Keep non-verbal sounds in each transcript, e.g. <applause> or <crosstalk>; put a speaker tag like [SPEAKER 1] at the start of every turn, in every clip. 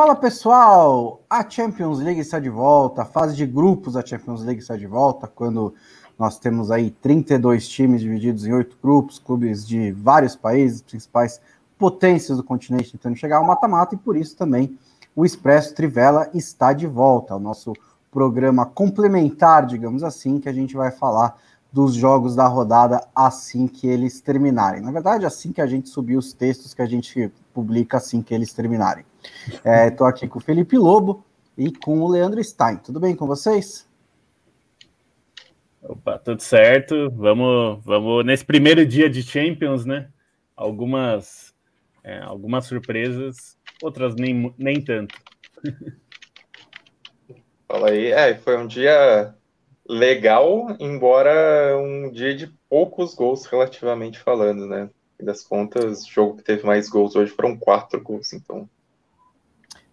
[SPEAKER 1] Fala pessoal, a Champions League está de volta, a fase de grupos da Champions League está de volta, quando nós temos aí 32 times divididos em oito grupos, clubes de vários países, principais potências do continente tentando chegar ao mata-mata, e por isso também o Expresso Trivela está de volta, o nosso programa complementar, digamos assim, que a gente vai falar dos jogos da rodada assim que eles terminarem. Na verdade, assim que a gente subir os textos que a gente publica assim que eles terminarem. Estou é, aqui com o Felipe Lobo e com o Leandro Stein. Tudo bem com vocês?
[SPEAKER 2] Opa, tudo certo. Vamos, vamos nesse primeiro dia de Champions, né? Algumas, é, algumas surpresas, outras nem, nem tanto.
[SPEAKER 3] Fala aí, é, foi um dia legal, embora um dia de poucos gols, relativamente falando, né? E das contas, o jogo que teve mais gols hoje foram quatro gols, então.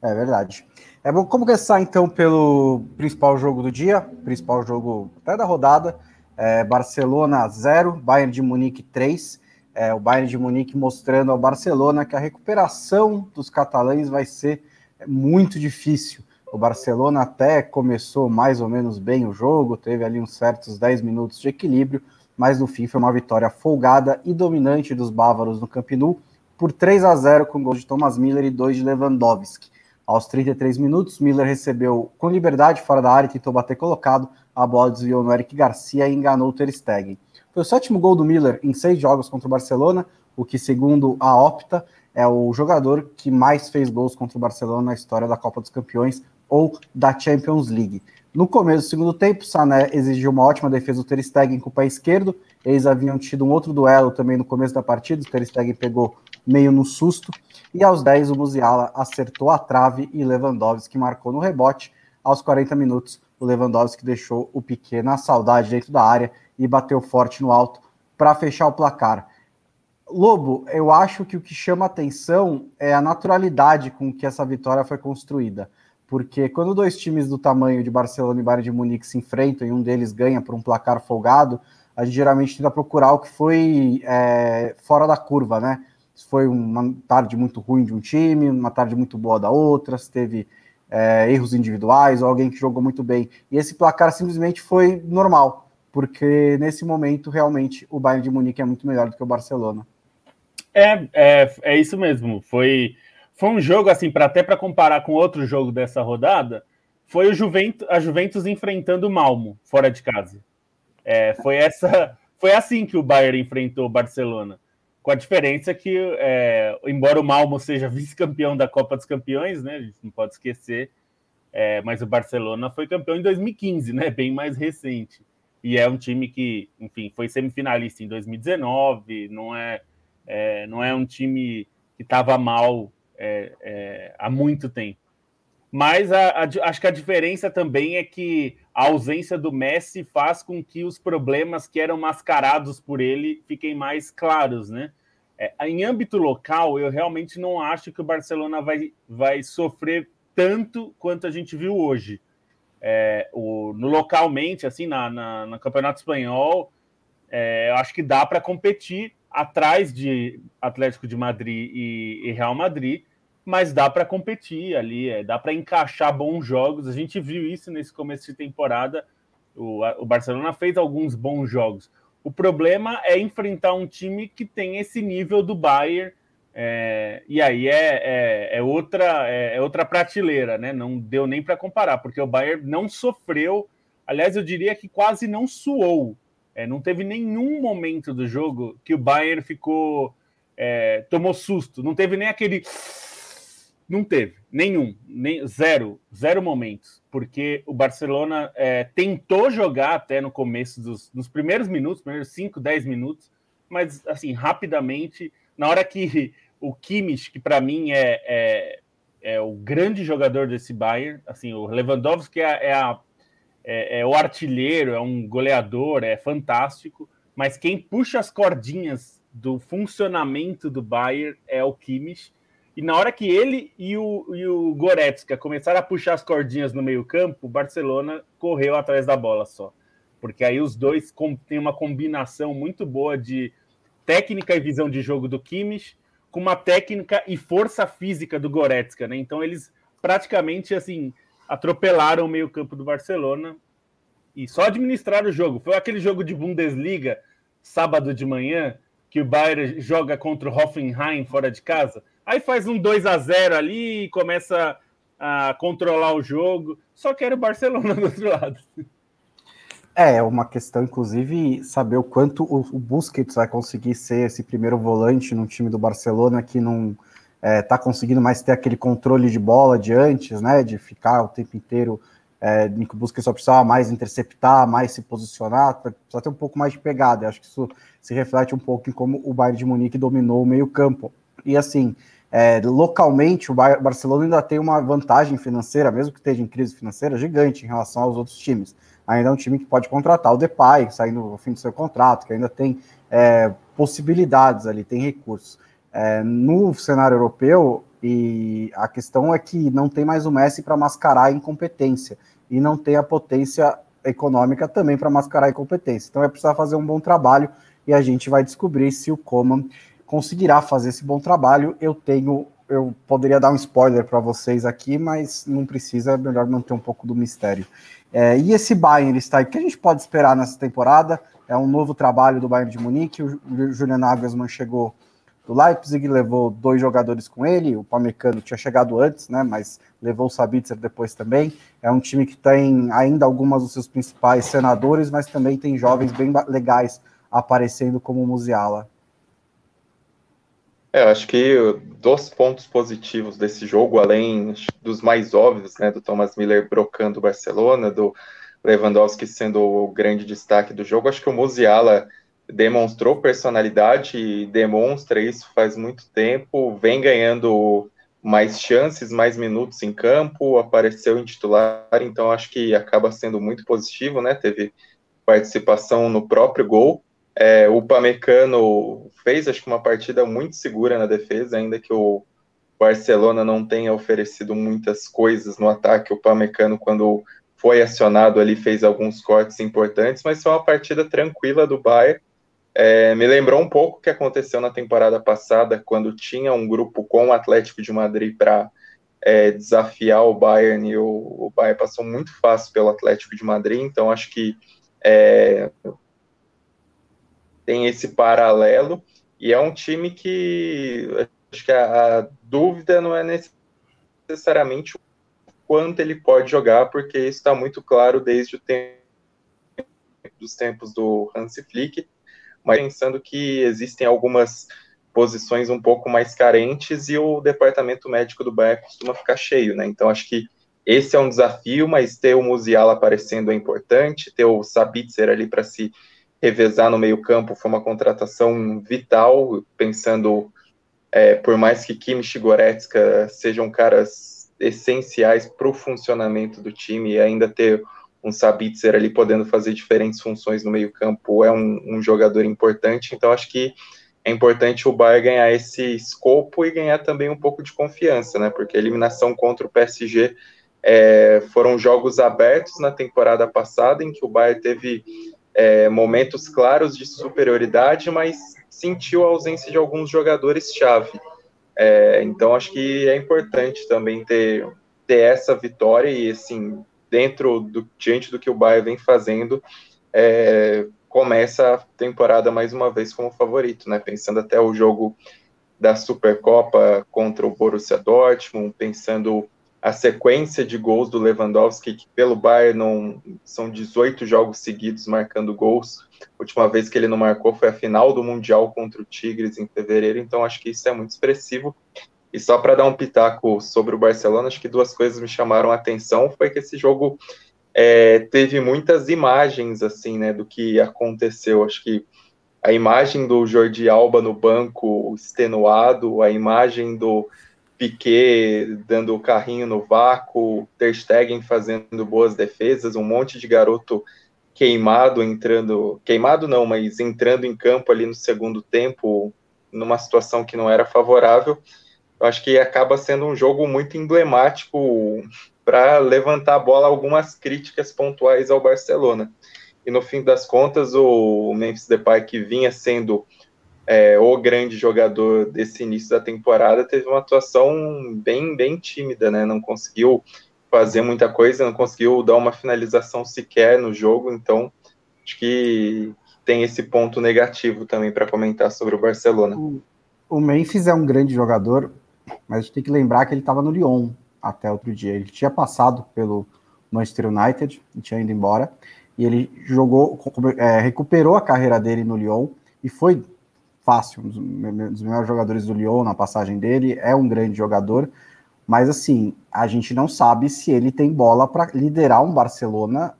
[SPEAKER 1] É verdade. É bom começar então pelo principal jogo do dia, principal jogo até da rodada. É Barcelona 0, Bayern de Munique 3. É, o Bayern de Munique mostrando ao Barcelona que a recuperação dos catalães vai ser muito difícil. O Barcelona até começou mais ou menos bem o jogo, teve ali uns certos 10 minutos de equilíbrio, mas no fim foi uma vitória folgada e dominante dos bávaros no Camp Nou por 3 a 0 com gols de Thomas Miller e dois de Lewandowski. Aos 33 minutos, Miller recebeu com liberdade fora da área e tentou bater colocado. A bola desviou no Eric Garcia e enganou o Ter Stegen. Foi o sétimo gol do Miller em seis jogos contra o Barcelona, o que, segundo a Opta, é o jogador que mais fez gols contra o Barcelona na história da Copa dos Campeões, ou da Champions League. No começo do segundo tempo, Sané exigiu uma ótima defesa do Ter Stegen com o pé esquerdo. Eles haviam tido um outro duelo também no começo da partida. O Ter Stegen pegou meio no susto. E aos 10, o Musiala acertou a trave e Lewandowski marcou no rebote. Aos 40 minutos, o Lewandowski deixou o Piquet na saudade dentro da área e bateu forte no alto para fechar o placar. Lobo, eu acho que o que chama atenção é a naturalidade com que essa vitória foi construída porque quando dois times do tamanho de Barcelona e Bayern de Munique se enfrentam e um deles ganha por um placar folgado, a gente geralmente tenta procurar o que foi é, fora da curva, né? Se foi uma tarde muito ruim de um time, uma tarde muito boa da outra, se teve é, erros individuais ou alguém que jogou muito bem. E esse placar simplesmente foi normal, porque nesse momento realmente o Bayern de Munique é muito melhor do que o Barcelona.
[SPEAKER 2] É, é, é isso mesmo. Foi foi um jogo assim para até para comparar com outro jogo dessa rodada, foi o Juventus, a Juventus enfrentando o Malmo fora de casa. É, foi essa, foi assim que o Bayern enfrentou o Barcelona, com a diferença que, é, embora o Malmo seja <laughs> vice-campeão da Copa dos Campeões, né, a gente não pode esquecer, é, mas o Barcelona foi campeão em 2015, né, bem mais recente. E é um time que, enfim, foi semifinalista em 2019, não é, é não é um time que estava mal é, é, há muito tempo. Mas a, a, acho que a diferença também é que a ausência do Messi faz com que os problemas que eram mascarados por ele fiquem mais claros, né? É, em âmbito local, eu realmente não acho que o Barcelona vai, vai sofrer tanto quanto a gente viu hoje. É, o, no localmente, assim, na, na, no Campeonato Espanhol, é, eu acho que dá para competir atrás de Atlético de Madrid e, e Real Madrid, mas dá para competir ali, é, dá para encaixar bons jogos. A gente viu isso nesse começo de temporada. O, o Barcelona fez alguns bons jogos. O problema é enfrentar um time que tem esse nível do Bayern. É, e aí é, é, é outra é, é, outra prateleira, né? Não deu nem para comparar, porque o Bayern não sofreu. Aliás, eu diria que quase não suou é, não teve nenhum momento do jogo que o Bayern ficou. É, tomou susto. Não teve nem aquele. <sniffs> Não teve, nenhum, nem, zero, zero momentos, porque o Barcelona é, tentou jogar até no começo dos nos primeiros minutos, primeiros 5, 10 minutos, mas assim, rapidamente, na hora que <laughs> o Kimmich, que para mim é, é, é, o grande jogador desse Bayern, assim, o Lewandowski é, é a é, é o artilheiro, é um goleador, é fantástico, mas quem puxa as cordinhas do funcionamento do Bayern é o Kimmich. E na hora que ele e o, e o Goretzka começaram a puxar as cordinhas no meio-campo, o Barcelona correu atrás da bola só. Porque aí os dois têm uma combinação muito boa de técnica e visão de jogo do Kimmich, com uma técnica e força física do Goretzka, né? Então eles praticamente assim atropelaram o meio-campo do Barcelona e só administraram o jogo. Foi aquele jogo de Bundesliga, sábado de manhã, que o Bayern joga contra o Hoffenheim fora de casa. Aí faz um 2 a 0 ali e começa a controlar o jogo. Só que era o Barcelona <laughs> do outro lado.
[SPEAKER 1] É, é uma questão, inclusive, saber o quanto o, Busquets vai conseguir ser esse primeiro volante no time do Barcelona que não é, tá conseguindo mais ter aquele controle de bola de antes, né? De ficar o tempo inteiro é, o Busquets só precisava mais interceptar, mais se posicionar, precisa ter um pouco mais de pegada. Eu acho que isso se reflete um pouco em como o Bayern de Munique dominou o meio-campo. E assim, é, localmente, o Barcelona ainda tem uma vantagem financeira, mesmo que esteja em crise financeira, gigante em relação aos outros times. Ainda é um time que pode contratar o Depay, saindo no fim do seu contrato, que ainda tem é, possibilidades ali, tem recursos. É, no cenário europeu, e a questão é que não tem mais o Messi para mascarar a incompetência, e não tem a potência econômica também para mascarar a incompetência. Então é precisar fazer um bom trabalho, e a gente vai descobrir se o Coman conseguirá fazer esse bom trabalho. Eu tenho, eu poderia dar um spoiler para vocês aqui, mas não precisa, é melhor manter um pouco do mistério. É, e esse Bayern está aí, o que a gente pode esperar nessa temporada? É um novo trabalho do Bayern de Munique. O Julian Nagelsmann chegou do Leipzig, levou dois jogadores com ele. O Pamecano tinha chegado antes, né? Mas levou o Sabitzer depois também. É um time que tem ainda algumas dos seus principais senadores, mas também tem jovens bem legais aparecendo como o Musiala.
[SPEAKER 3] É, acho que dos pontos positivos desse jogo, além dos mais óbvios, né, do Thomas Miller brocando o Barcelona, do Lewandowski sendo o grande destaque do jogo, acho que o Musiala demonstrou personalidade e demonstra isso faz muito tempo, vem ganhando mais chances, mais minutos em campo, apareceu em titular, então acho que acaba sendo muito positivo, né? Teve participação no próprio gol. É, o Pamecano fez, acho que, uma partida muito segura na defesa, ainda que o Barcelona não tenha oferecido muitas coisas no ataque. O Pamecano, quando foi acionado ali, fez alguns cortes importantes, mas foi uma partida tranquila do Bayern. É, me lembrou um pouco o que aconteceu na temporada passada, quando tinha um grupo com o Atlético de Madrid para é, desafiar o Bayern, e o, o Bayern passou muito fácil pelo Atlético de Madrid, então acho que é, tem esse paralelo, e é um time que acho que a, a dúvida não é necessariamente o quanto ele pode jogar, porque isso está muito claro desde o tempo dos tempos do Hansi Flick, mas pensando que existem algumas posições um pouco mais carentes e o departamento médico do Bayern costuma ficar cheio, né? Então acho que esse é um desafio, mas ter o Musiala aparecendo é importante, ter o Sabitzer ali para se revezar no meio-campo foi uma contratação vital, pensando, é, por mais que Kimmich e Goretzka sejam caras essenciais para o funcionamento do time, e ainda ter um Sabitzer ali podendo fazer diferentes funções no meio-campo é um, um, jogador importante, então acho que é importante o Bayern ganhar esse escopo e ganhar também um pouco de confiança, né? Porque a eliminação contra o PSG é, foram jogos abertos na temporada passada, em que o Bayern teve é, momentos claros de superioridade, mas sentiu a ausência de alguns jogadores-chave. É, então, acho que é importante também ter, ter essa vitória e, assim, dentro do diante do que o Bayern vem fazendo, é, começa a temporada mais uma vez como favorito, né? Pensando até o jogo da Supercopa contra o Borussia Dortmund, pensando a sequência de gols do Lewandowski, que pelo Bayern não, são 18 jogos seguidos marcando gols. A última vez que ele não marcou foi a final do Mundial contra o Tigres em fevereiro, então acho que isso é muito expressivo. E só para dar um pitaco sobre o Barcelona, acho que duas coisas me chamaram a atenção, foi que esse jogo é, teve muitas imagens assim, né, do que aconteceu. Acho que a imagem do Jordi Alba no banco extenuado, a imagem do Piquet dando o carrinho no vácuo, Ter Stegen fazendo boas defesas, um monte de garoto queimado entrando, queimado não, mas entrando em campo ali no segundo tempo, numa situação que não era favorável. Eu acho que acaba sendo um jogo muito emblemático para levantar a bola algumas críticas pontuais ao Barcelona. E no fim das contas, o Memphis Depay que vinha sendo é, o grande jogador desse início da temporada, teve uma atuação bem, bem tímida, né? Não conseguiu fazer muita coisa, não conseguiu dar uma finalização sequer no jogo, então acho que tem esse ponto negativo também para comentar sobre o Barcelona.
[SPEAKER 1] O, o Memphis é um grande jogador, mas a gente tem que lembrar que ele estava no Lyon até outro dia. Ele tinha passado pelo Manchester United e tinha ido embora. E ele jogou, é, recuperou a carreira dele no Lyon e foi fácil, um dos melhores jogadores do Lyon na passagem dele. É um grande jogador, mas assim, a gente não sabe se ele tem bola para liderar um Barcelona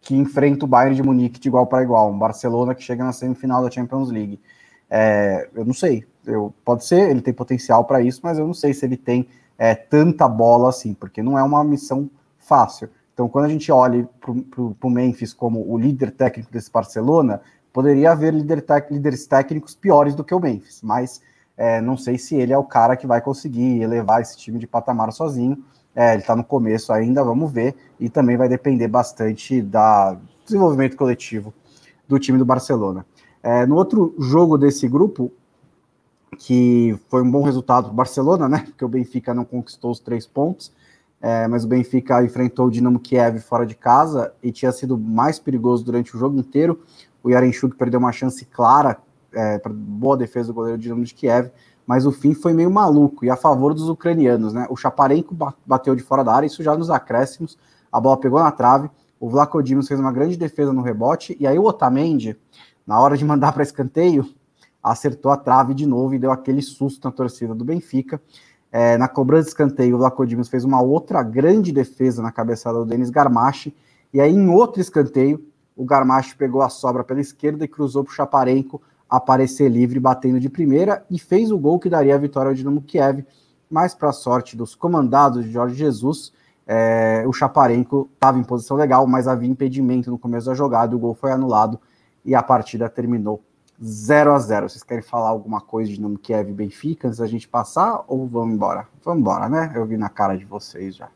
[SPEAKER 1] que enfrenta o Bayern de Munique de igual para igual, um Barcelona que chega na semifinal da Champions League. É, eu não sei, eu, pode ser, ele tem potencial para isso, mas eu não sei se ele tem é, tanta bola assim, porque não é uma missão fácil. Então, quando a gente olha para o Memphis como o líder técnico desse Barcelona, poderia haver líder líderes técnicos piores do que o Memphis, mas é, não sei se ele é o cara que vai conseguir elevar esse time de patamar sozinho. É, ele está no começo ainda, vamos ver, e também vai depender bastante do desenvolvimento coletivo do time do Barcelona. É, no outro jogo desse grupo, que foi um bom resultado para o Barcelona, né? Porque o Benfica não conquistou os três pontos, é, mas o Benfica enfrentou o Dinamo Kiev fora de casa e tinha sido mais perigoso durante o jogo inteiro. O Yarenchuk perdeu uma chance clara é, para boa defesa do goleiro Dinamo de Kiev, mas o fim foi meio maluco e a favor dos ucranianos, né? O Chaparenko bateu de fora da área, isso já nos acréscimos, a bola pegou na trave, o Vlaco Dimos fez uma grande defesa no rebote e aí o Otamendi, na hora de mandar para escanteio, acertou a trave de novo e deu aquele susto na torcida do Benfica. É, na cobrança de escanteio, o Lacodimos fez uma outra grande defesa na cabeçada do Denis Garmache, e aí em outro escanteio, o Garmache pegou a sobra pela esquerda e cruzou para o Chaparenko aparecer livre, batendo de primeira, e fez o gol que daria a vitória ao Dinamo Kiev, mas para a sorte dos comandados de Jorge Jesus, é, o Chaparenko estava em posição legal, mas havia impedimento no começo da jogada, o gol foi anulado e a partida terminou 0 a 0 Vocês querem falar alguma coisa de nome Kiev e Benfica antes da gente passar ou vamos embora? Vamos embora, né? Eu vi na cara de vocês já.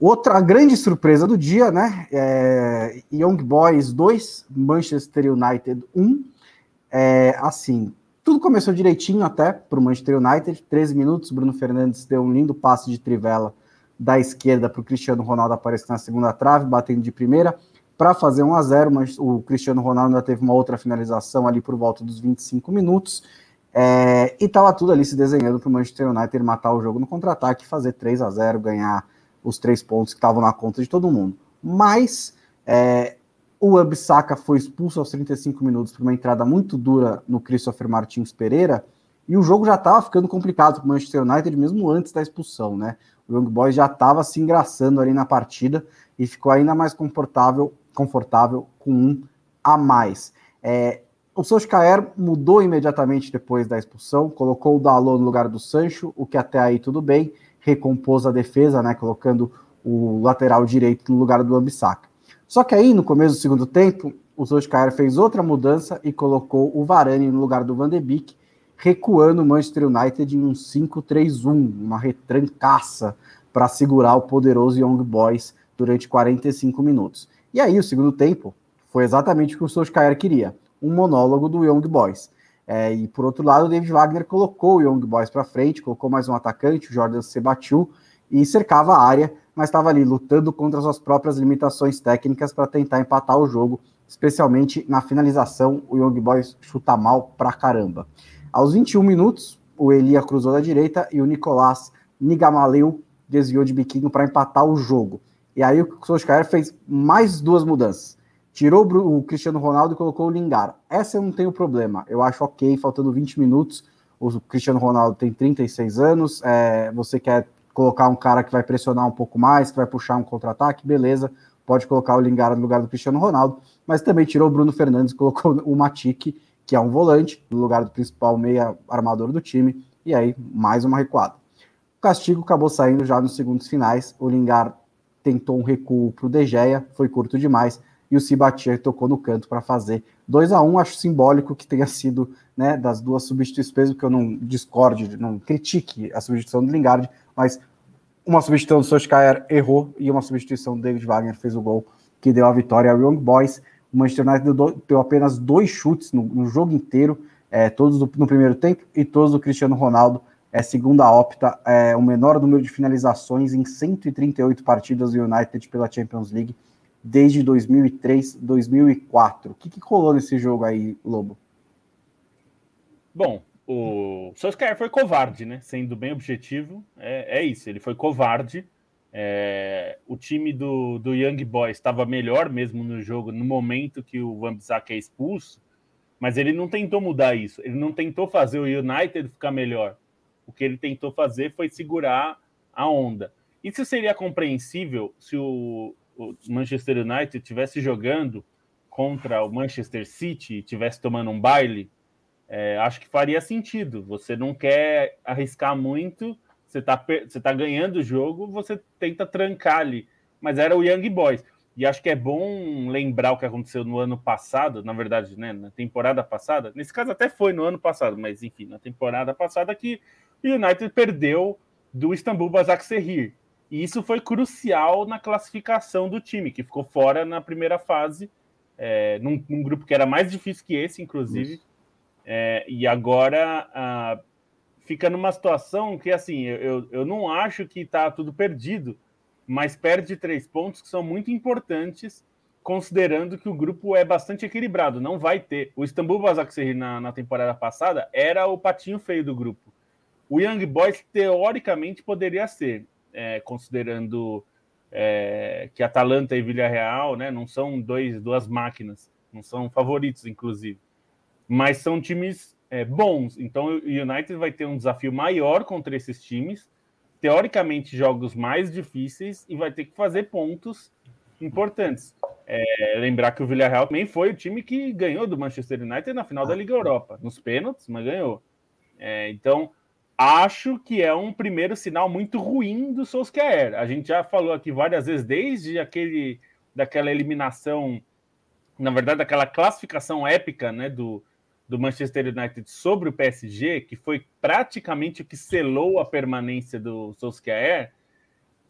[SPEAKER 1] Outra grande surpresa do dia, né? É Young Boys 2, Manchester United 1. É, assim, tudo começou direitinho até para o Manchester United. 13 minutos, Bruno Fernandes deu um lindo passe de trivela da esquerda para o Cristiano Ronaldo aparecer na segunda trave, batendo de primeira para fazer 1 a 0 mas o Cristiano Ronaldo ainda teve uma outra finalização ali por volta dos 25 minutos. É, e estava tudo ali se desenhando para o Manchester United matar o jogo no contra-ataque, fazer 3 a 0 ganhar os três pontos que estavam na conta de todo mundo. Mas é, o Abisaka foi expulso aos 35 minutos por uma entrada muito dura no Christopher Martins Pereira, e o jogo já estava ficando complicado para o Manchester United mesmo antes da expulsão, né? O Young Boys já estava se engraçando ali na partida e ficou ainda mais confortável confortável com um a mais. É, o Solskjaer mudou imediatamente depois da expulsão, colocou o Dalot no lugar do Sancho, o que até aí tudo bem, recompôs a defesa, né, colocando o lateral direito no lugar do Ambissaca. Só que aí, no começo do segundo tempo, o Solskjaer fez outra mudança e colocou o Varane no lugar do Van de Beek, recuando o Manchester United em um 5-3-1, uma retrancaça para segurar o poderoso Young Boys durante 45 minutos. E aí, o segundo tempo foi exatamente o que o Solskjaer queria, um monólogo do Young Boys. É, e por outro lado, o David Wagner colocou o Young Boys para frente, colocou mais um atacante, o Jordan Sebatiu, e cercava a área, mas estava ali lutando contra as suas próprias limitações técnicas para tentar empatar o jogo, especialmente na finalização. O Young Boys chuta mal pra caramba. Aos 21 minutos, o Elia cruzou da direita e o Nicolás Nigamaleu desviou de biquinho para empatar o jogo. E aí o Solskjaer fez mais duas mudanças. Tirou o Cristiano Ronaldo e colocou o Lingard. Essa eu não tenho problema. Eu acho ok, faltando 20 minutos. O Cristiano Ronaldo tem 36 anos. É, você quer colocar um cara que vai pressionar um pouco mais, que vai puxar um contra-ataque, beleza. Pode colocar o Lingard no lugar do Cristiano Ronaldo. Mas também tirou o Bruno Fernandes e colocou <laughs> o Matic, que é um volante, no lugar do principal meia armador do time. E aí, mais uma recuada. O castigo acabou saindo já nos segundos finais. O Lingard tentou um recuo para o De Gea, foi curto demais, e o Sibatier tocou no canto para fazer 2 a 1 Acho simbólico que tenha sido né, das duas substituições, porque eu não discorde, não critique a substituição do Lingard, mas uma substituição do Solskjaer errou e uma substituição do David Wagner fez o gol que deu a vitória ao Young Boys. O Manchester United deu apenas dois chutes no, no jogo inteiro, é, todos do, no primeiro tempo e todos do Cristiano Ronaldo. É, segundo a Opta, é o menor número de finalizações em 138 partidas do United pela Champions League desde 2003, 2004. O que, que colou nesse jogo aí, Lobo?
[SPEAKER 2] Bom, o Solskjaer foi covarde, né? Sendo bem objetivo, é, é isso. Ele foi covarde. É, o time do, do Young Boys estava melhor mesmo no jogo no momento que o Van Bissaka é expulso, mas ele não tentou mudar isso. Ele não tentou fazer o United ficar melhor. O que ele tentou fazer foi segurar a onda. Isso seria compreensível se o, o Manchester United estivesse jogando contra o Manchester City e estivesse tomando um baile é, acho que faria sentido. Você não quer arriscar muito, você está você tá ganhando o jogo, você tenta trancar ali. Mas era o Young Boys. E acho que é bom lembrar o que aconteceu no ano passado, na verdade, né, na temporada passada. Nesse caso até foi no ano passado, mas enfim, na temporada passada que o United perdeu do Istambul Basaksehir. E isso foi crucial na classificação do time, que ficou fora na primeira fase, é, num, num, grupo que era mais difícil que esse, inclusive. É, e agora ah, fica numa situação que, assim, eu, eu não acho que está tudo perdido, mas perde três pontos que são muito importantes, considerando que o grupo é bastante equilibrado. Não vai ter. O Istambul Basaksehir na, na temporada passada era o patinho feio do grupo. O Young Boys, teoricamente, poderia ser, é, considerando é, que Atalanta e Villarreal né, não são dois, duas máquinas, não são favoritos, inclusive mas são times é, bons. Então o United vai ter um desafio maior contra esses times, teoricamente jogos mais difíceis e vai ter que fazer pontos importantes. É, lembrar que o Villarreal também foi o time que ganhou do Manchester United na final da Liga Europa, nos pênaltis, mas ganhou. É, então acho que é um primeiro sinal muito ruim do Solskjaer. A gente já falou aqui várias vezes desde aquele daquela eliminação, na verdade, daquela classificação épica, né, do do Manchester United sobre o PSG, que foi praticamente o que selou a permanência do Solskjaer,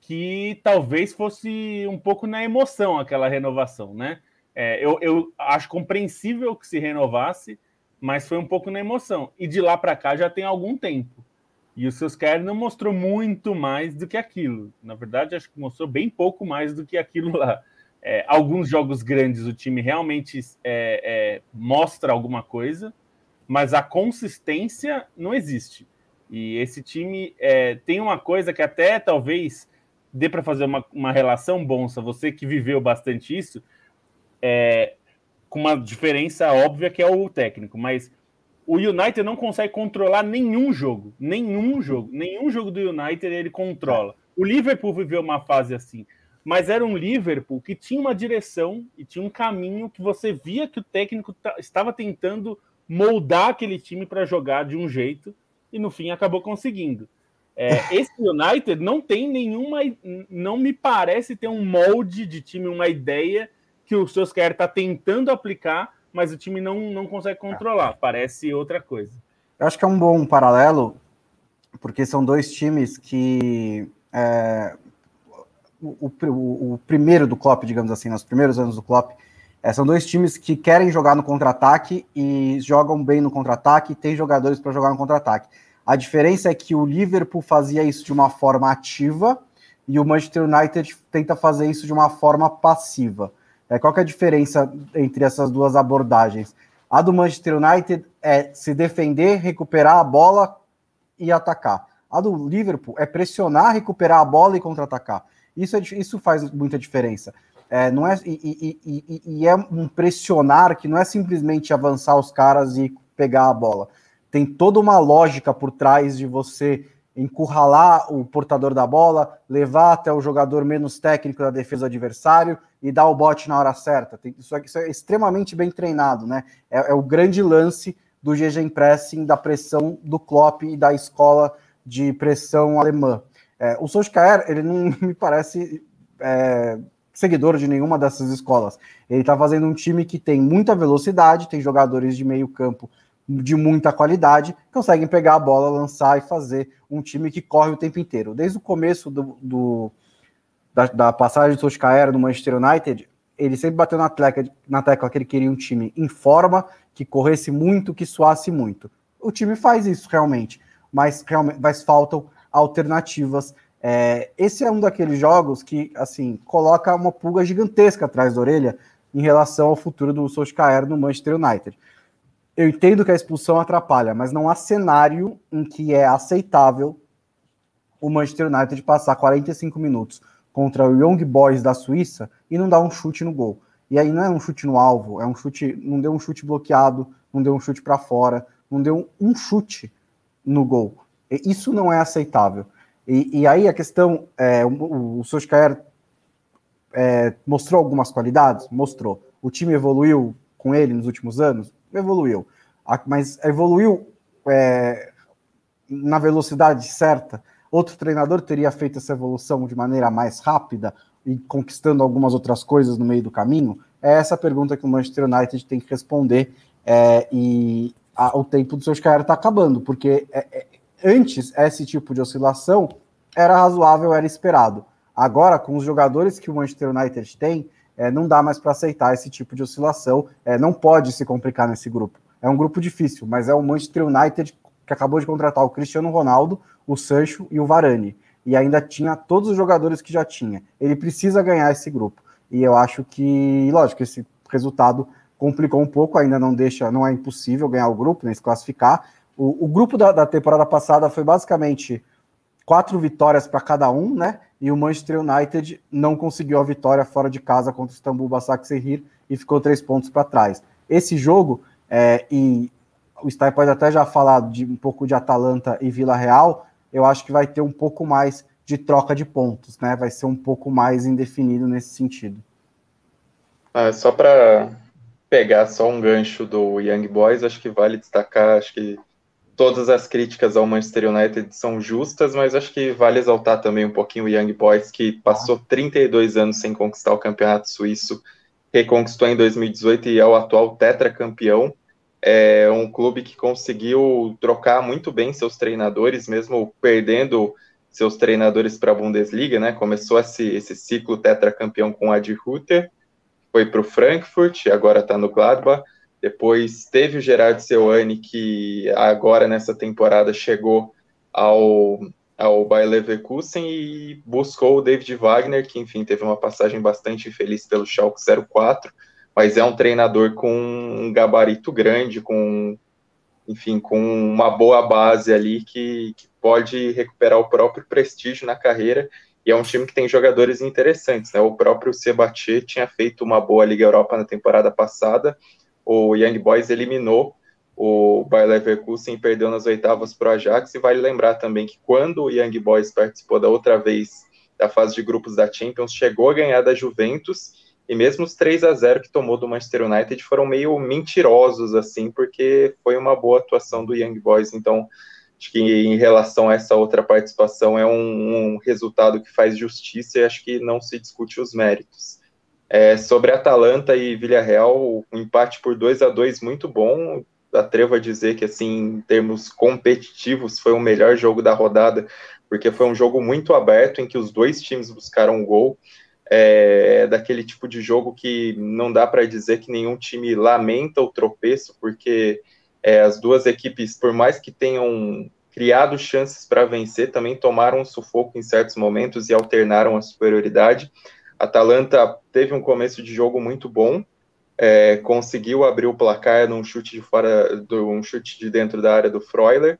[SPEAKER 2] que talvez fosse um pouco na emoção aquela renovação, né? É, eu, eu acho compreensível que se renovasse, mas foi um pouco na emoção. E de lá para cá já tem algum tempo. E o Solskjaer não mostrou muito mais do que aquilo. Na verdade, acho que mostrou bem pouco mais do que aquilo lá é, alguns jogos grandes o time realmente é, é, mostra alguma coisa, mas a consistência não existe. E esse time é, tem uma coisa que até talvez dê para fazer uma, uma relação, Bonsa, você que viveu bastante isso, é, com uma diferença óbvia que é o técnico, mas o United não consegue controlar nenhum jogo, nenhum jogo, nenhum jogo do United ele controla. O Liverpool viveu uma fase assim mas era um Liverpool que tinha uma direção e tinha um caminho que você via que o técnico estava tentando moldar aquele time para jogar de um jeito e no fim acabou conseguindo. É, <laughs> esse United não tem nenhuma, não me parece ter um molde de time, uma ideia que o Solskjaer está tentando aplicar, mas o time não, não consegue controlar. Parece outra coisa.
[SPEAKER 1] Eu acho que é um bom paralelo, porque são dois times que é, o, o, o, primeiro do Klopp, digamos assim, nos primeiros anos do Klopp, é, são dois times que querem jogar no contra-ataque e jogam bem no contra-ataque e tem jogadores para jogar no contra-ataque. A diferença é que o Liverpool fazia isso de uma forma ativa e o Manchester United tenta fazer isso de uma forma passiva. É, qual é a diferença entre essas duas abordagens? A do Manchester United é se defender, recuperar a bola e atacar. A do Liverpool é pressionar, recuperar a bola e contra-atacar. Isso, é, isso faz muita diferença. É, não é, e, e, e, e, é um pressionar que não é simplesmente avançar os caras e pegar a bola. Tem toda uma lógica por trás de você encurralar o portador da bola, levar até o jogador menos técnico da defesa do adversário e dar o bote na hora certa. Isso, é, isso, é, extremamente bem treinado, né? É, é o grande lance do GG Pressing, da pressão do Klopp e da escola de pressão alemã. É, o Solskjaer, ele não <laughs> me parece é, seguidor de nenhuma dessas escolas. Ele está fazendo um time que tem muita velocidade, tem jogadores de meio campo de muita qualidade, conseguem pegar a bola, lançar e fazer um time que corre o tempo inteiro. Desde o começo do, do da, da, passagem do Solskjaer no Manchester United, ele sempre bateu na tecla, na tecla que ele queria um time em forma, que corresse muito, que suasse muito. O time faz isso realmente, mas, realmente, mas faltam alternativas. É, esse é um daqueles jogos que, assim, coloca uma pulga gigantesca atrás da orelha em relação ao futuro do Solskjaer no Manchester United. Eu entendo que a expulsão atrapalha, mas não há cenário em que é aceitável o Manchester United passar 45 minutos contra o Young Boys da Suíça e não dar um chute no gol. E aí não é um chute no alvo, é um chute, não deu um chute bloqueado, não deu um chute para fora, não deu um chute no gol. Isso não é aceitável. E, e aí a questão, é, o, o Solskjaer é, mostrou algumas qualidades? Mostrou. O time evoluiu com ele nos últimos anos? Evoluiu. Mas evoluiu é, na velocidade certa? Outro treinador teria feito essa evolução de maneira mais rápida e conquistando algumas outras coisas no meio do caminho? É essa pergunta que o Manchester United tem que responder. É, e a, o tempo do seu cara está acabando, porque é, é, antes esse tipo de oscilação era razoável, era esperado. Agora, com os jogadores que o Manchester United tem, é, não dá mais para aceitar esse tipo de oscilação. É, não pode se complicar nesse grupo. É um grupo difícil, mas é o Manchester United que acabou de contratar o Cristiano Ronaldo, o Sancho e o Varane. E ainda tinha todos os jogadores que já tinha. Ele precisa ganhar esse grupo. E eu acho que, lógico, esse resultado complicou um pouco, ainda não deixa, não é impossível ganhar o grupo, nem se classificar. O, o grupo da, da temporada passada foi basicamente quatro vitórias para cada um, né? E o Manchester United não conseguiu a vitória fora de casa contra o Istanbul Basaksehir e ficou três pontos para trás. Esse jogo, é, e o Stein pode até já falar de um pouco de Atalanta e Vila Real, eu acho que vai ter um pouco mais de troca de pontos, né? Vai ser um pouco mais indefinido nesse sentido.
[SPEAKER 3] Ah, só para pegar só um gancho do Young Boys, acho que vale destacar, acho que todas as críticas ao Manchester United são justas, mas acho que vale exaltar também um pouquinho o Young Boys, que passou 32 anos sem conquistar o campeonato suíço, reconquistou em 2018 e é o atual tetracampeão. É um clube que conseguiu trocar muito bem seus treinadores, mesmo perdendo seus treinadores para a Bundesliga, né? Começou esse, esse ciclo tetracampeão com Adi Rutter, foi para o Frankfurt, agora está no Gladbach depois teve o Gerard Seuane, que agora nessa temporada chegou ao, ao Bayer Leverkusen e buscou o David Wagner, que enfim teve uma passagem bastante infeliz pelo Schalke 04, mas é um treinador com um gabarito grande, com enfim, com uma boa base ali que, que pode recuperar o próprio prestígio na carreira e é um time que tem jogadores interessantes, né? O próprio Sebatier tinha feito uma boa Liga Europa na temporada passada o Young Boys eliminou o Bayer Leverkusen perdeu nas oitavas para o Ajax. E vale lembrar também que quando o Young Boys participou da outra vez da fase de grupos da Champions, chegou a ganhar da Juventus. E mesmo os 3 a 0 que tomou do Manchester United foram meio mentirosos, assim, porque foi uma boa atuação do Young Boys. Então, acho que em relação a essa outra participação, é um, um resultado que faz justiça e acho que não se discute os méritos. É, sobre Atalanta e Villarreal, um empate por 2 a 2 muito bom. Atrevo a dizer que, assim, em termos competitivos, foi o melhor jogo da rodada, porque foi um jogo muito aberto em que os dois times buscaram um gol. É daquele tipo de jogo que não dá para dizer que nenhum time lamenta o tropeço, porque é, as duas equipes, por mais que tenham criado chances para vencer, também tomaram um sufoco em certos momentos e alternaram a superioridade. Atalanta teve um começo de jogo muito bom, é, conseguiu abrir o placar num chute de fora, do, um chute de dentro da área do Freuler.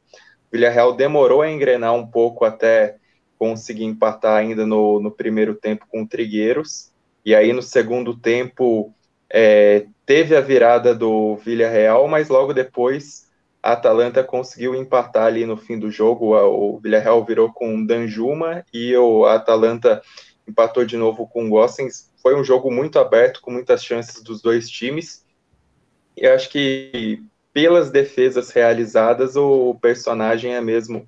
[SPEAKER 3] Villarreal demorou a engrenar um pouco até conseguir empatar ainda no, no primeiro tempo com o Trigueiros. E aí no segundo tempo é, teve a virada do Villarreal, mas logo depois a Atalanta conseguiu empatar ali no fim do jogo. O Villarreal virou com Danjuma e o Atalanta empatou de novo com o Gossens. Foi um jogo muito aberto, com muitas chances dos dois times. E acho que pelas defesas realizadas, o personagem é mesmo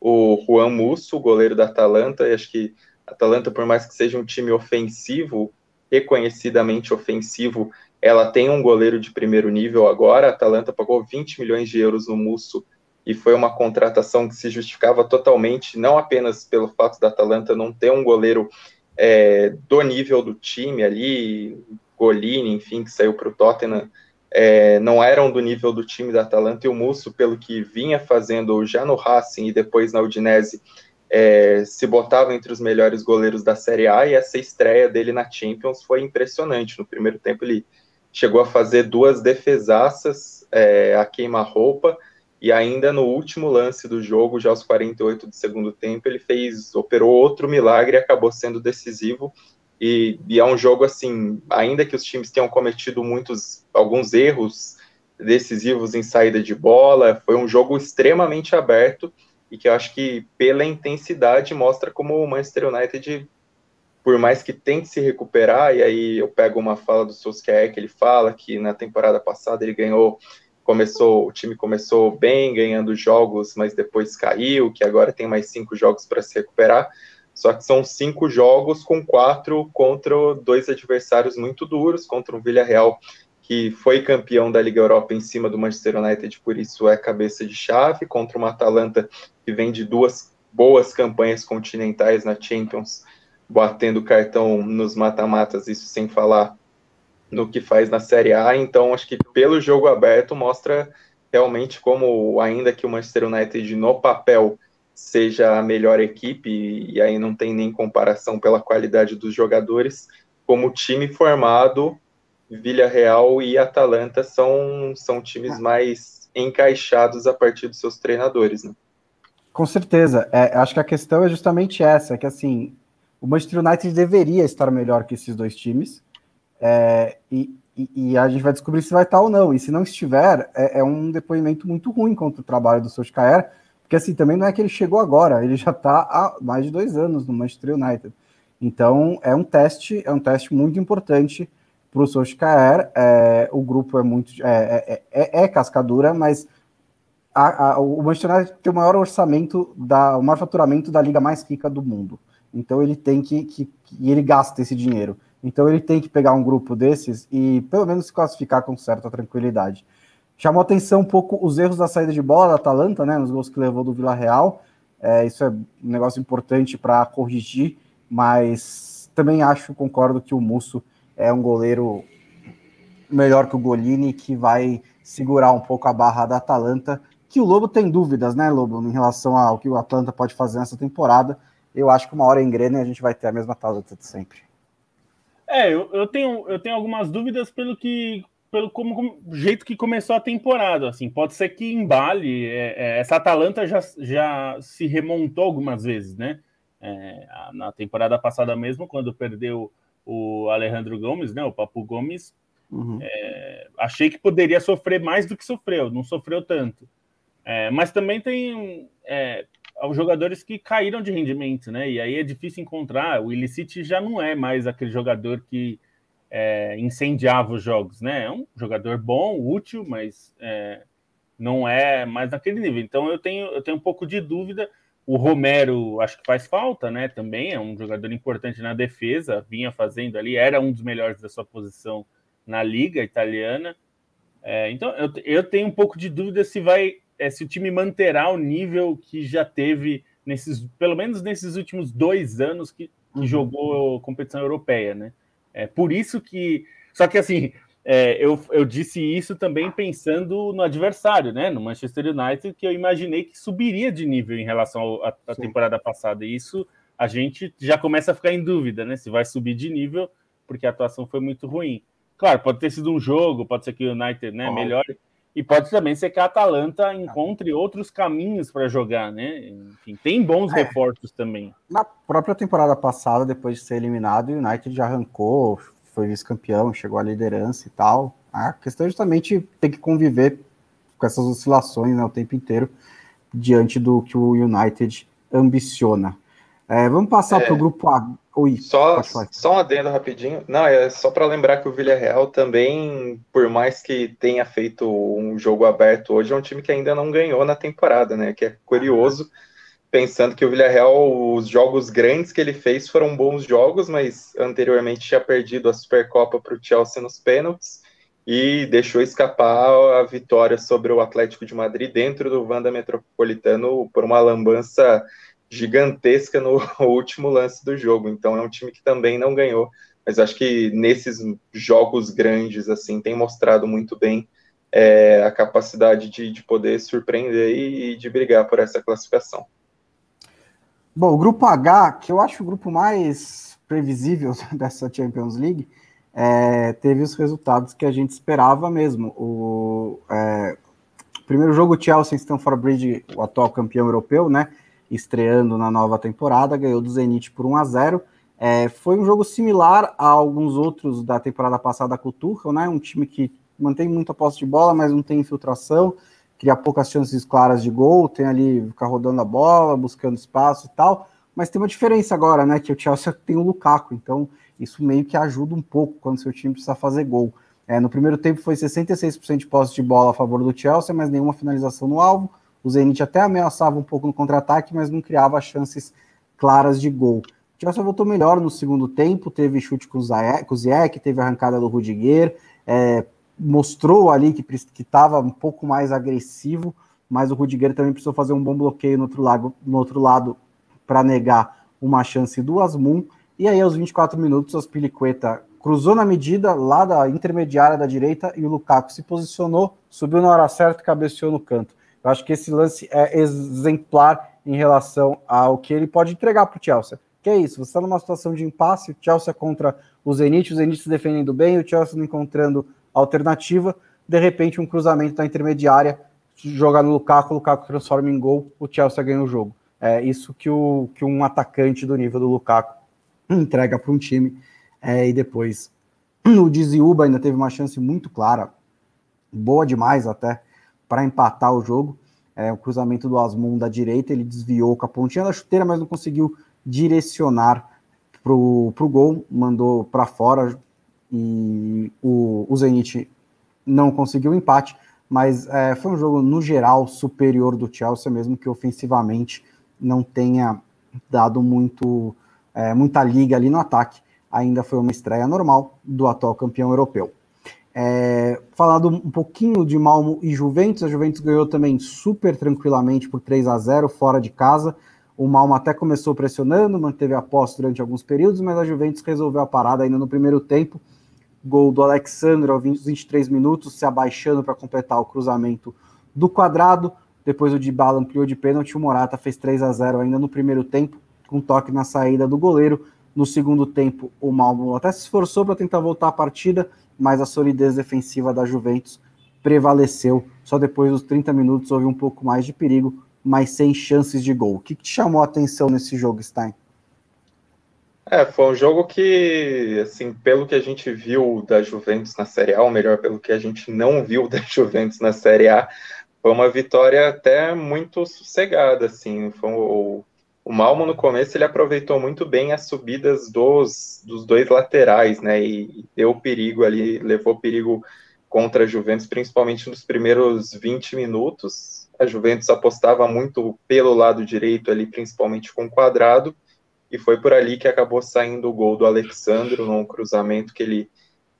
[SPEAKER 3] o Juan Musso, goleiro da Atalanta. E acho que a Atalanta, por mais que seja um time ofensivo, reconhecidamente ofensivo, ela tem um goleiro de primeiro nível agora. A Atalanta pagou 20 milhões de euros no Musso e foi uma contratação que se justificava totalmente, não apenas pelo fato da Atalanta não ter um goleiro é, do nível do time ali, Golini, enfim, que saiu para o Tottenham, é, não eram do nível do time da Atalanta, e o Musso, pelo que vinha fazendo já no Racing e depois na Udinese, é, se botava entre os melhores goleiros da Série A, e essa estreia dele na Champions foi impressionante. No primeiro tempo ele chegou a fazer duas defesaças é, a queima-roupa, e ainda no último lance do jogo, já aos 48 do segundo tempo, ele fez, operou outro milagre e acabou sendo decisivo. E, e, é um jogo assim, ainda que os times tenham cometido muitos, alguns erros decisivos em saída de bola, foi um jogo extremamente aberto e que eu acho que pela intensidade mostra como o Manchester United, por mais que tente se recuperar, e aí eu pego uma fala do Solskjaer que ele fala que na temporada passada ele ganhou começou, o time começou bem, ganhando jogos, mas depois caiu, que agora tem mais cinco jogos para se recuperar. Só que são cinco jogos com quatro contra dois adversários muito duros, contra o Villarreal, que foi campeão da Liga Europa em cima do Manchester United, por isso é cabeça de chave, contra uma Atalanta que vem de duas boas campanhas continentais na Champions, batendo cartão nos mata-matas, isso sem falar no que faz na Série A, então acho que pelo jogo aberto mostra realmente como, ainda que o Manchester United no papel seja a melhor equipe, e aí não tem nem comparação pela qualidade dos jogadores, como time formado, Villarreal e Atalanta são, são times mais encaixados a partir dos seus treinadores, né?
[SPEAKER 1] Com certeza. É, acho que a questão é justamente essa, que assim, o Manchester United deveria estar melhor que esses dois times, é, e, e, a gente vai descobrir se vai estar ou não. E se não estiver, é, é um depoimento muito ruim contra o trabalho do Solskjaer, porque assim, também não é que ele chegou agora, ele já está há mais de dois anos no Manchester United. Então é um teste, é um teste muito importante para o Solskjaer. É, o grupo é muito é, é, é, é cascadura, mas a, a, o Manchester United tem o maior orçamento, da, o maior faturamento da liga mais rica do mundo. Então ele tem que, que, que ele gasta esse dinheiro. Então ele tem que pegar um grupo desses e pelo menos se classificar com certa tranquilidade. Chamou atenção um pouco os erros da saída de bola da Atalanta, né, nos gols que levou do Vila Real. É, isso é um negócio importante para corrigir, mas também acho, concordo que o Musso é um goleiro melhor que o Golini, que vai segurar um pouco a barra da Atalanta, que o Lobo tem dúvidas, né, Lobo, em relação ao que o Atlanta pode fazer nessa temporada. Eu acho que uma hora engrena e a gente vai ter a mesma Atalanta de sempre.
[SPEAKER 2] É, eu, eu, tenho, eu tenho algumas dúvidas pelo que pelo como, como, jeito que começou a temporada. Assim, pode ser que embale. É, é, essa Atalanta já, já se remontou algumas vezes, né? É, na temporada passada mesmo, quando perdeu o Alejandro Gomes, né? O Papu Gomes, uhum. É, achei que poderia sofrer mais do que sofreu. Não sofreu tanto. É, mas também tem é, aos jogadores que caíram de rendimento, né? E aí é difícil encontrar. O Illicit já não é mais aquele jogador que é, incendiava os jogos, né? É um jogador bom, útil, mas é, não é mais naquele nível. Então eu tenho, eu tenho um pouco de dúvida. O Romero acho que faz falta, né? Também é um jogador importante na defesa, vinha fazendo ali, era um dos melhores da sua posição na liga italiana. É, então eu, eu tenho um pouco de dúvida se vai é, se o time manterá o nível que já teve nesses, pelo menos nesses últimos dois anos que, que uhum. jogou competição europeia, né? É por isso que, só que assim, é, eu, eu disse isso também pensando no adversário, né? No Manchester United, que eu imaginei que subiria de nível em relação à temporada passada. E isso a gente já começa a ficar em dúvida, né? Se vai subir de nível, porque a atuação foi muito ruim. Claro, pode ter sido um jogo, pode ser que o United né, melhore, e pode também ser que a Atalanta encontre outros caminhos para jogar, né? Enfim, tem bons é. reforços também.
[SPEAKER 1] Na própria temporada passada, depois de ser eliminado, o United já arrancou, foi vice-campeão, chegou à liderança e tal. A questão é justamente ter que conviver com essas oscilações né, o tempo inteiro diante do que o United ambiciona. É, vamos passar é, para o grupo A.
[SPEAKER 3] Oi, só, só um adendo rapidinho. Não, é só para lembrar que o Villarreal também, por mais que tenha feito um jogo aberto hoje, é um time que ainda não ganhou na temporada, né? Que é curioso, pensando que o Villarreal, os jogos grandes que ele fez foram bons jogos, mas anteriormente tinha perdido a Supercopa para o Chelsea nos pênaltis e deixou escapar a vitória sobre o Atlético de Madrid dentro do Wanda Metropolitano por uma lambança gigantesca no <laughs> último lance do jogo. Então é um time que também não ganhou mas acho que nesses jogos grandes, assim, tem mostrado muito bem é, a capacidade de, de poder surpreender e, e de brigar por essa classificação.
[SPEAKER 1] Bom, o grupo H, que eu acho o grupo mais previsível <laughs> dessa Champions League, é, teve os resultados que a gente esperava mesmo. O é, primeiro jogo, Chelsea em Stamford Bridge, o atual campeão europeu, né? Estreando na nova temporada, ganhou do Zenit por 1 a 0 é, Foi um jogo similar a alguns outros da temporada passada com o Tuchel, né? Um time que mantém muita posse de bola, mas não tem infiltração, cria poucas chances claras de gol, tem ali ficar rodando a bola, buscando espaço e tal. Mas tem uma diferença agora, né? Que o Chelsea <laughs> tem o Lukaku, então isso meio que ajuda um pouco quando seu time precisa fazer gol. É, no primeiro tempo foi 66% de posse de bola a favor do Chelsea, mas nenhuma finalização no alvo. O Zenit até ameaçava um pouco no contra-ataque, mas não criava chances claras de gol. O Chelsea voltou melhor no segundo tempo, teve chute com o Ziyech, teve arrancada do Rudiger, é, mostrou ali que estava um pouco mais agressivo, mas o Rudiger também precisou fazer um bom bloqueio no outro lado, no outro lado para negar uma chance do Asmun. E aí, aos 24 minutos, a Piliqueta cruzou na medida lá da intermediária da direita e o Lukaku se posicionou, subiu na hora certa e cabeceou no canto. Eu acho que esse lance é exemplar em relação ao que ele pode entregar para o Chelsea. Que é isso, você está numa situação de impasse, o Chelsea contra o Zenit, o Zenit se defendendo bem, o Chelsea não encontrando alternativa, de repente um cruzamento da intermediária, jogar no Lukaku, o Lukaku transforma em gol, o Chelsea ganha o jogo. É isso que, o, que um atacante do nível do Lukaku entrega para um time. É, e depois, <clears throat> o Diziuba ainda teve uma chance muito clara, boa demais até, para empatar o jogo. É, o cruzamento do Asmund da direita, ele desviou com a pontinha da chuteira, mas não conseguiu direcionar para o gol, mandou para fora, e o, o Zenit não conseguiu o empate, mas é, foi um jogo, no geral, superior do Chelsea, mesmo que ofensivamente não tenha dado muito, é, muita liga ali no ataque. Ainda foi uma estreia normal do atual campeão europeu. É, falado um pouquinho de Malmo e Juventus, a Juventus ganhou também super tranquilamente por 3 a 0 fora de casa. O Malmo até começou pressionando, manteve a posse durante alguns períodos, mas a Juventus resolveu a parada ainda no primeiro tempo Gol do Alexandre aos 23 minutos, se abaixando para completar o cruzamento do quadrado. Depois o Dybala ampliou de pênalti, o Morata fez 3 a 0 ainda no primeiro tempo, com toque na saída do goleiro. No segundo tempo, o Malmo até se esforçou para tentar voltar a partida, mas a solidez defensiva da Juventus prevaleceu. Só depois dos 30 minutos houve um pouco mais de perigo, mas sem chances de gol. O que te chamou a atenção nesse jogo, Stein?
[SPEAKER 3] É, foi um jogo que, assim, pelo que a gente viu da Juventus na Série A, ou melhor, pelo que a gente não viu da <laughs> Juventus na Série A, foi uma vitória até muito sossegada, assim, foi o Malmo no começo ele aproveitou muito bem as subidas dos, dos dois laterais, né, e deu perigo ali, levou perigo contra a Juventus, principalmente nos primeiros 20 minutos, a Juventus apostava muito pelo lado direito ali, principalmente com o quadrado, e foi por ali que acabou saindo o gol do Alexandro, num cruzamento que ele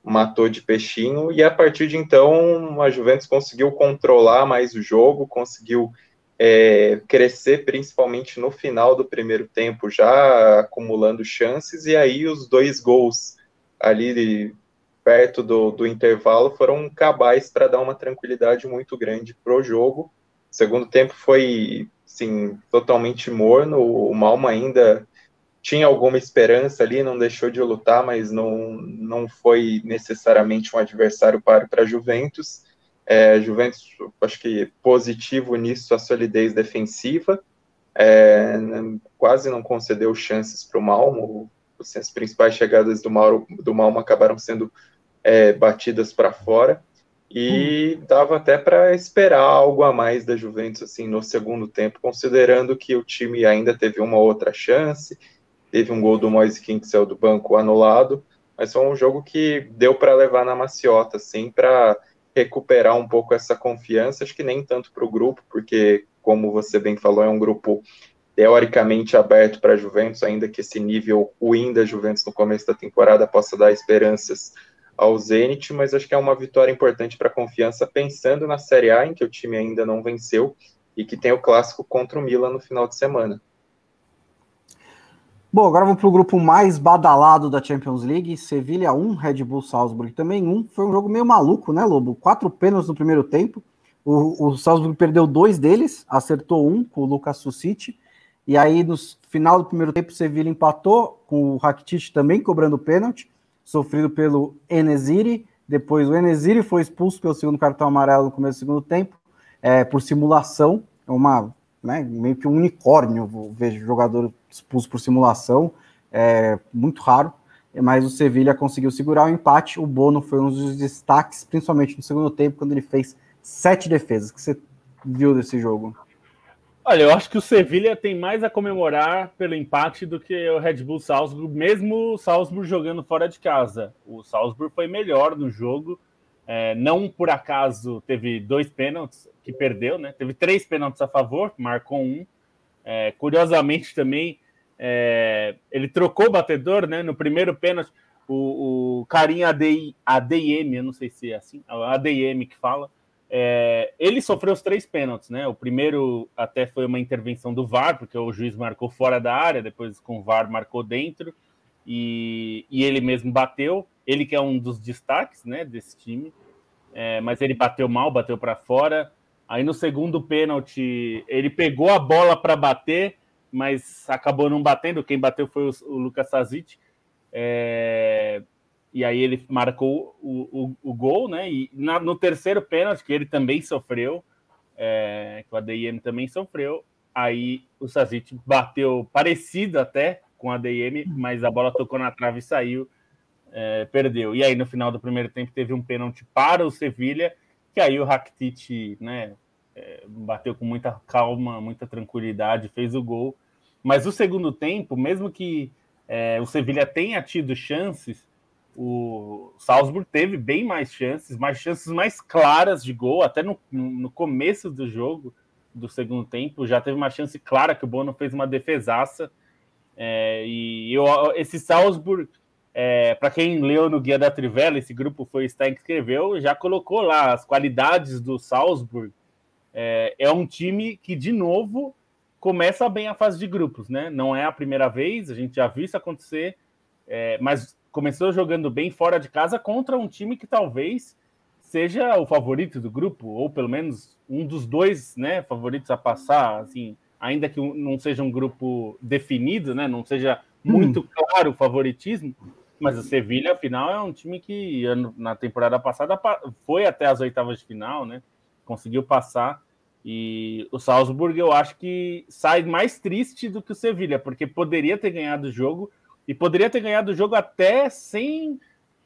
[SPEAKER 3] matou de peixinho, e a partir de então a Juventus conseguiu controlar mais o jogo, conseguiu é, crescer principalmente no final do primeiro tempo, já acumulando chances, e aí os dois gols ali perto do, do intervalo foram cabais para dar uma tranquilidade muito grande para o jogo. O segundo tempo foi, sim, totalmente morno, o Malma ainda tinha alguma esperança ali, não deixou de lutar, mas não, não foi necessariamente um adversário para a Juventus. É, Juventus, acho que positivo nisso a solidez defensiva, é, quase não concedeu chances para o Malmo. Assim, as principais chegadas do, Mauro, do Malmo acabaram sendo é, batidas para fora e hum. dava até para esperar algo a mais da Juventus assim no segundo tempo, considerando que o time ainda teve uma outra chance Teve um gol do Moise King que saiu do banco anulado, mas foi um jogo que deu para levar na maciota, assim, para recuperar um pouco essa confiança. Acho que nem tanto para o grupo, porque, como você bem falou, é um grupo teoricamente aberto para a Juventus, ainda que esse nível ruim da Juventus no começo da temporada possa dar esperanças ao Zenit, mas acho que é uma vitória importante para a confiança, pensando na Série A, em que o time ainda não venceu, e que tem o clássico contra o Milan no final de semana.
[SPEAKER 1] Bom, agora vamos para o grupo mais badalado da Champions League. Sevilha 1, Red Bull Salzburg também 1. Foi um jogo meio maluco, né, Lobo? Quatro pênaltis no primeiro tempo. O, o Salzburg perdeu dois deles, acertou um com o Lucas Sucic. E aí, no final do primeiro tempo, o Sevilha empatou com o Rakitic também cobrando pênalti, sofrido pelo Enesiri. Depois o Enesiri foi expulso pelo segundo cartão amarelo no começo do segundo tempo, é, por simulação. É uma né, meio que um unicórnio, vejo jogador expulso por simulação, é muito raro, mas o Sevilha conseguiu segurar o empate, o Bono foi um dos destaques, principalmente no segundo tempo, quando ele fez sete defesas, que você viu desse jogo?
[SPEAKER 2] Olha, eu acho que o Sevilha tem mais a comemorar pelo empate do que o Red Bull Salzburg, mesmo o Salzburg jogando fora de casa. O Salzburg foi melhor no jogo, é, não por acaso teve dois pênaltis que perdeu, né? Teve três pênaltis a favor, marcou um. É, curiosamente também, é, ele trocou o batedor, né? No primeiro pênalti, o, o carinha ADI, ADM, eu não sei se é assim, ADM que fala, é, ele sofreu os três pênaltis, né? O primeiro até foi uma intervenção do VAR, porque o juiz marcou fora da área, depois com o VAR marcou dentro, e, e ele mesmo bateu. Ele que é um dos destaques né, desse time, é, mas ele bateu mal, bateu para fora. Aí no segundo pênalti, ele pegou a bola para bater, mas acabou não batendo. Quem bateu foi o, o Lucas Sazic. É, e aí ele marcou o, o, o gol, né? E na, no terceiro pênalti, que ele também sofreu, é, que o ADM também sofreu, aí o Sazic bateu parecido até com o ADM, mas a bola tocou na trave e saiu é, perdeu. E aí, no final do primeiro tempo, teve um pênalti para o Sevilha, que aí o Rakitic né, é, bateu com muita calma, muita tranquilidade, fez o gol. Mas o segundo tempo, mesmo que é, o Sevilha tenha tido chances, o Salzburg teve bem mais chances, mais chances mais claras de gol, até no, no começo do jogo, do segundo tempo, já teve uma chance clara que o Bono fez uma defesaça. É, e eu, esse Salzburg é, para quem leu no Guia da Trivela, esse grupo foi Stein que escreveu, já colocou lá as qualidades do Salzburg. É, é, um time que, de novo, começa bem a fase de grupos, né? Não é a primeira vez, a gente já viu isso acontecer, é, mas começou jogando bem fora de casa contra um time que talvez seja o favorito do grupo, ou pelo menos um dos dois né, favoritos a passar, assim, ainda que não seja um grupo definido, né? Não seja muito hum. claro o favoritismo, mas o Sevilha, afinal, é um time que na temporada passada foi até as oitavas de final, né? Conseguiu passar. E o Salzburg, eu acho que sai mais triste do que o Sevilha, porque poderia ter ganhado o jogo e poderia ter ganhado o jogo até sem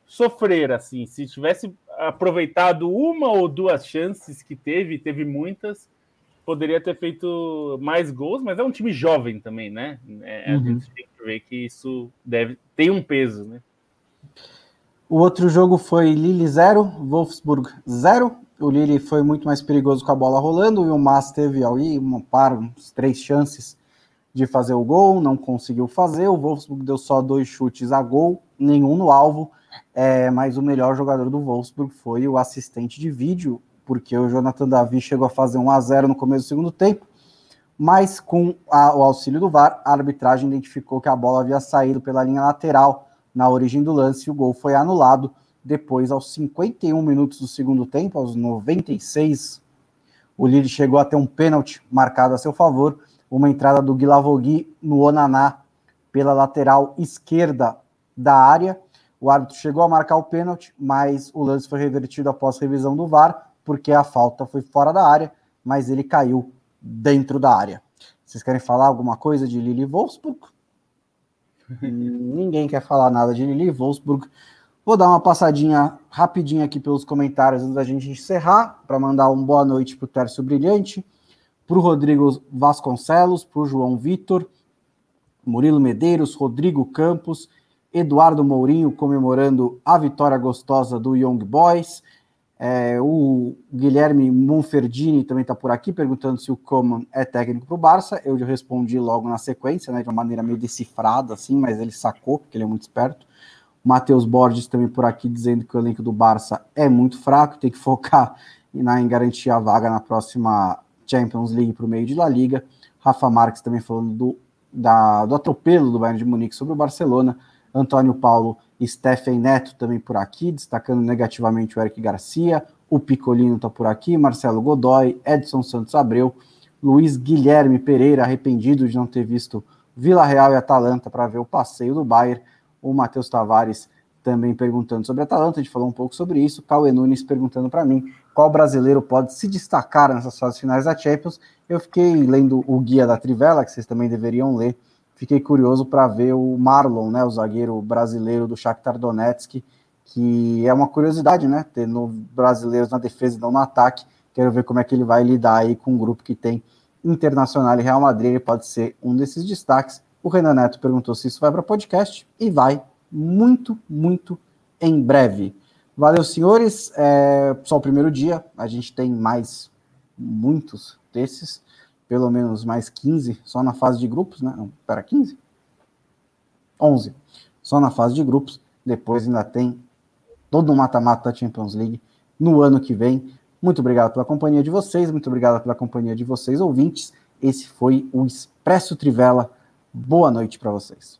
[SPEAKER 2] sofrer, assim. Se tivesse aproveitado uma ou duas chances que teve, teve muitas, poderia ter feito mais gols, mas é um time jovem também, né? É, uhum. A gente tem que ver que isso deve tem um peso, né?
[SPEAKER 1] O outro jogo foi Lille 0, Wolfsburg 0. O Lille foi muito mais perigoso com a bola rolando e o Mas teve aí uma par, uns três chances de fazer o gol, não conseguiu fazer. O Wolfsburg deu só dois chutes a gol, nenhum no alvo. É, mas o melhor jogador do Wolfsburg foi o assistente de vídeo, porque o Jonathan Davi chegou a fazer 1 a 0 no começo do segundo tempo, mas com a, o auxílio do VAR, a arbitragem identificou que a bola havia saído pela linha lateral na origem do lance e o gol foi anulado. Depois, aos 51 minutos do segundo tempo, aos 96, o Lille chegou a ter um pênalti marcado a seu favor, uma entrada do Guilavogui no Onaná pela lateral esquerda da área. O árbitro chegou a marcar o pênalti, mas o lance foi revertido após revisão do VAR porque a falta foi fora da área, mas ele caiu dentro da área. Vocês querem falar alguma coisa de Lili Wolfsburg? <laughs> Ninguém quer falar nada de Lili Wolfsburg. Vou dar uma passadinha rapidinha aqui pelos comentários antes da gente encerrar, para mandar uma boa noite para o Tércio Brilhante, para o Rodrigo Vasconcelos, para o João Vitor, Murilo Medeiros, Rodrigo Campos, Eduardo Mourinho comemorando a vitória gostosa do Young Boys, é, o Guilherme Monferdini também está por aqui perguntando se o Coman é técnico para o Barça. Eu já respondi logo na sequência, né, de uma maneira meio decifrada, assim, mas ele sacou, porque ele é muito esperto. Matheus Borges também por aqui dizendo que o elenco do Barça é muito fraco, tem que <laughs> focar em, em garantir a vaga na próxima Champions League para o meio de La Liga. Rafa Marques também falando do da, do atropelo do Bayern de Munique sobre o Barcelona. Antônio Paulo Stephen Neto também por aqui, destacando negativamente o Eric Garcia. O Picolino está por aqui, Marcelo Godoy, Edson Santos Abreu, Luiz Guilherme Pereira, arrependido de não ter visto Vila Real e Atalanta para ver o passeio do Bayern. O Matheus Tavares também perguntando sobre a Atalanta, a gente falou um pouco sobre isso. Cauê Nunes perguntando para mim qual brasileiro pode se destacar nessas fases finais da Champions. Eu fiquei lendo o guia da Trivela, que vocês também deveriam ler. Fiquei curioso para ver o Marlon, né, o zagueiro brasileiro do Shakhtar Donetsk, que é uma curiosidade, né, ter no, brasileiros na defesa e não no ataque. Quero ver como é que ele vai lidar aí com um grupo que tem Internacional e Real Madrid, ele pode ser um desses destaques. O Renan Neto perguntou se isso vai para podcast e vai muito, muito em breve. Valeu, senhores. É só o primeiro dia, a gente tem mais muitos desses, pelo menos mais 15, só na fase de grupos, né? Não, pera, 15? 11. Só na fase de grupos. Depois ainda tem todo o mata-mata da Champions League no ano que vem. Muito obrigado pela companhia de vocês, muito obrigado pela companhia de vocês, ouvintes. Esse foi o Expresso Trivela. Boa noite para vocês.